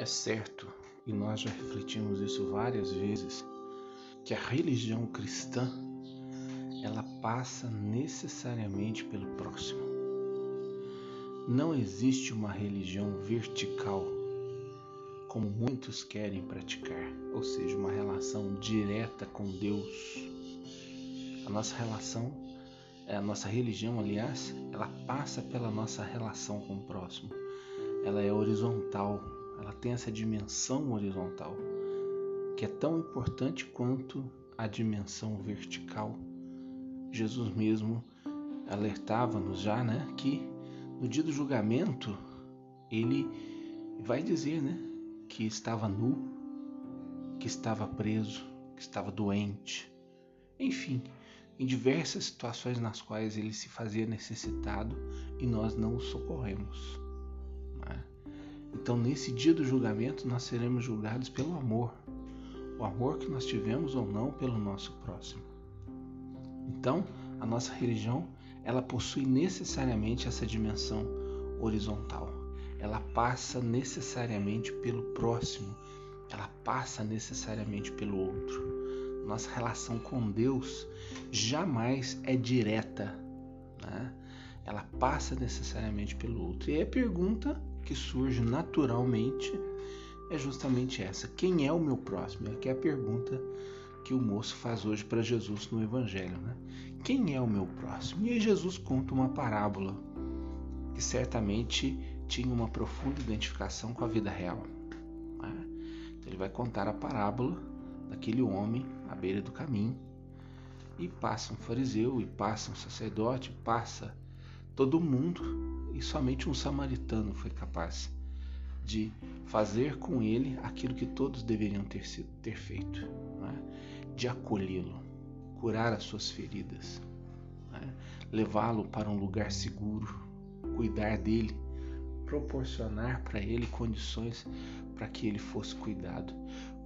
É certo, e nós já refletimos isso várias vezes, que a religião cristã ela passa necessariamente pelo próximo. Não existe uma religião vertical, como muitos querem praticar, ou seja, uma relação direta com Deus. A nossa relação, a nossa religião, aliás, ela passa pela nossa relação com o próximo. Ela é horizontal, ela tem essa dimensão horizontal, que é tão importante quanto a dimensão vertical. Jesus mesmo alertava-nos já, né, que no dia do julgamento ele vai dizer, né, que estava nu, que estava preso, que estava doente, enfim, em diversas situações nas quais ele se fazia necessitado e nós não o socorremos. Então, nesse dia do julgamento, nós seremos julgados pelo amor, o amor que nós tivemos ou não pelo nosso próximo. Então, a nossa religião, ela possui necessariamente essa dimensão horizontal. Ela passa necessariamente pelo próximo, ela passa necessariamente pelo outro. Nossa relação com Deus jamais é direta, né? ela passa necessariamente pelo outro. E a pergunta que surge naturalmente é justamente essa: quem é o meu próximo? É que é a pergunta que o moço faz hoje para Jesus no Evangelho, né? Quem é o meu próximo? E aí Jesus conta uma parábola que certamente tinha uma profunda identificação com a vida real. Né? Então ele vai contar a parábola daquele homem à beira do caminho e passa um fariseu e passa um sacerdote, passa todo mundo e somente um samaritano foi capaz de fazer com ele aquilo que todos deveriam ter, ter feito, é? de acolhê-lo, curar as suas feridas, é? levá-lo para um lugar seguro, cuidar dele, proporcionar para ele condições para que ele fosse cuidado.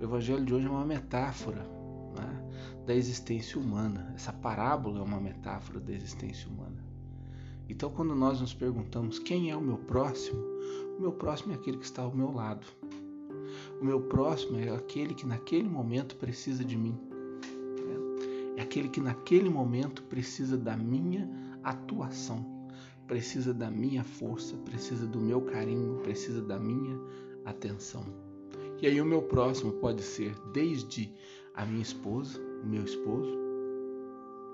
O Evangelho de hoje é uma metáfora é? da existência humana. Essa parábola é uma metáfora da existência humana. Então, quando nós nos perguntamos quem é o meu próximo, o meu próximo é aquele que está ao meu lado. O meu próximo é aquele que naquele momento precisa de mim. É aquele que naquele momento precisa da minha atuação, precisa da minha força, precisa do meu carinho, precisa da minha atenção. E aí o meu próximo pode ser desde a minha esposa, o meu esposo,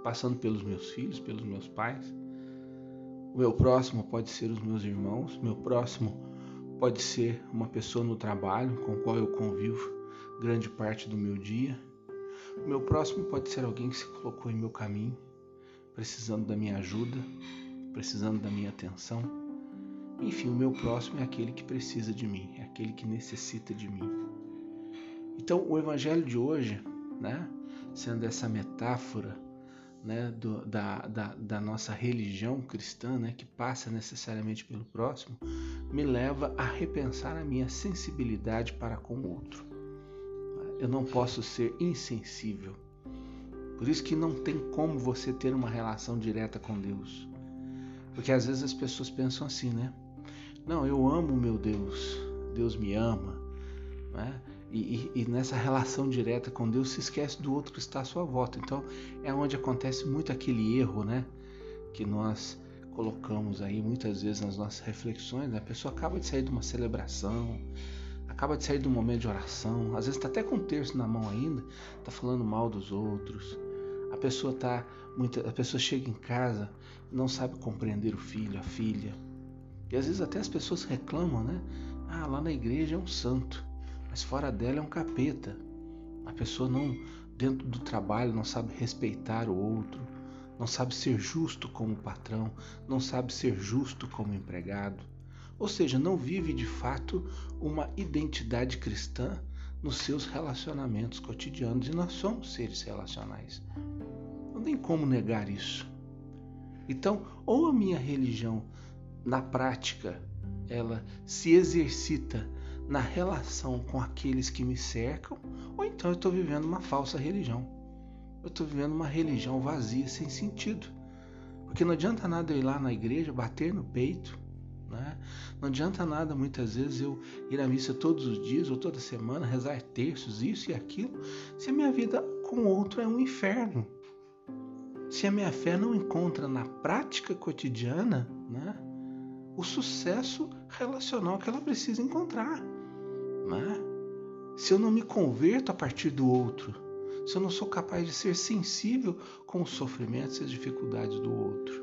passando pelos meus filhos, pelos meus pais, o meu próximo pode ser os meus irmãos, meu próximo pode ser uma pessoa no trabalho com qual eu convivo grande parte do meu dia. O meu próximo pode ser alguém que se colocou em meu caminho, precisando da minha ajuda, precisando da minha atenção. Enfim, o meu próximo é aquele que precisa de mim, é aquele que necessita de mim. Então, o evangelho de hoje, né, sendo essa metáfora né, do, da, da, da, nossa religião cristã, né, que passa necessariamente pelo próximo, me leva a repensar a minha sensibilidade para com o outro. Eu não posso ser insensível. Por isso que não tem como você ter uma relação direta com Deus. Porque às vezes as pessoas pensam assim, né? Não, eu amo meu Deus, Deus me ama, né? E, e, e, nessa relação direta com Deus se esquece do outro que está à sua volta. Então é onde acontece muito aquele erro, né? Que nós colocamos aí muitas vezes nas nossas reflexões. Né? A pessoa acaba de sair de uma celebração, acaba de sair de um momento de oração, às vezes está até com o terço na mão ainda, está falando mal dos outros. A pessoa tá muita, a pessoa chega em casa, não sabe compreender o filho, a filha. E às vezes até as pessoas reclamam, né? Ah, lá na igreja é um santo mas fora dela é um capeta. A pessoa não, dentro do trabalho, não sabe respeitar o outro, não sabe ser justo como patrão, não sabe ser justo como empregado. Ou seja, não vive de fato uma identidade cristã nos seus relacionamentos cotidianos e nós somos seres relacionais. Não tem como negar isso. Então, ou a minha religião na prática ela se exercita na relação com aqueles que me cercam, ou então eu estou vivendo uma falsa religião. Eu estou vivendo uma religião vazia, sem sentido. Porque não adianta nada eu ir lá na igreja, bater no peito, Né? Não adianta nada muitas vezes eu ir à missa todos os dias ou toda semana, rezar terços, isso e aquilo, se a minha vida com o outro é um inferno. Se a minha fé não encontra na prática cotidiana né, o sucesso relacional que ela precisa encontrar. Né? Se eu não me converto a partir do outro, se eu não sou capaz de ser sensível com os sofrimentos e as dificuldades do outro.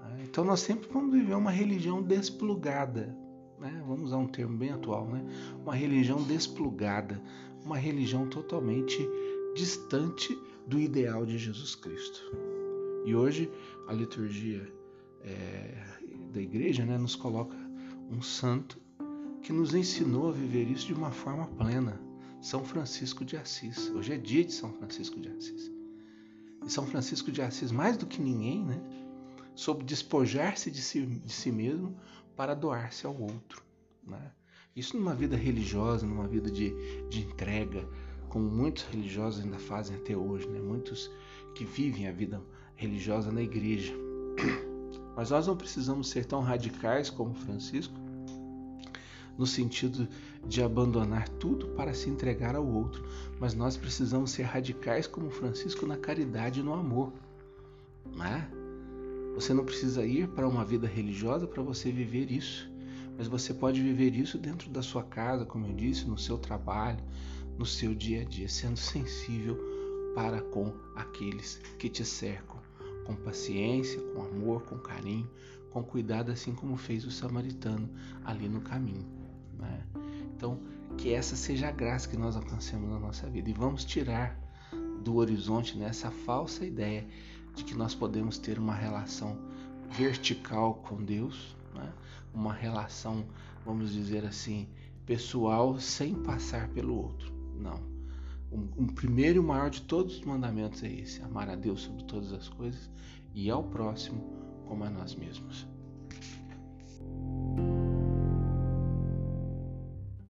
Né? Então nós sempre vamos viver uma religião desplugada. Né? Vamos usar um termo bem atual, né? uma religião desplugada, uma religião totalmente distante do ideal de Jesus Cristo. E hoje a liturgia é, da igreja né, nos coloca um santo que nos ensinou a viver isso de uma forma plena. São Francisco de Assis. Hoje é dia de São Francisco de Assis. E São Francisco de Assis, mais do que ninguém, né, soube despojar-se de si, de si mesmo para doar-se ao outro. Né? Isso numa vida religiosa, numa vida de, de entrega, como muitos religiosos ainda fazem até hoje, né? muitos que vivem a vida religiosa na igreja. Mas nós não precisamos ser tão radicais como Francisco, no sentido de abandonar tudo para se entregar ao outro, mas nós precisamos ser radicais como Francisco na caridade e no amor. Né? Você não precisa ir para uma vida religiosa para você viver isso, mas você pode viver isso dentro da sua casa, como eu disse, no seu trabalho, no seu dia a dia, sendo sensível para com aqueles que te cercam, com paciência, com amor, com carinho, com cuidado, assim como fez o samaritano ali no caminho. Né? Então, que essa seja a graça que nós alcancemos na nossa vida e vamos tirar do horizonte nessa falsa ideia de que nós podemos ter uma relação vertical com Deus, né? uma relação, vamos dizer assim, pessoal sem passar pelo outro. Não. O, o primeiro e o maior de todos os mandamentos é esse: amar a Deus sobre todas as coisas e ao próximo como a nós mesmos.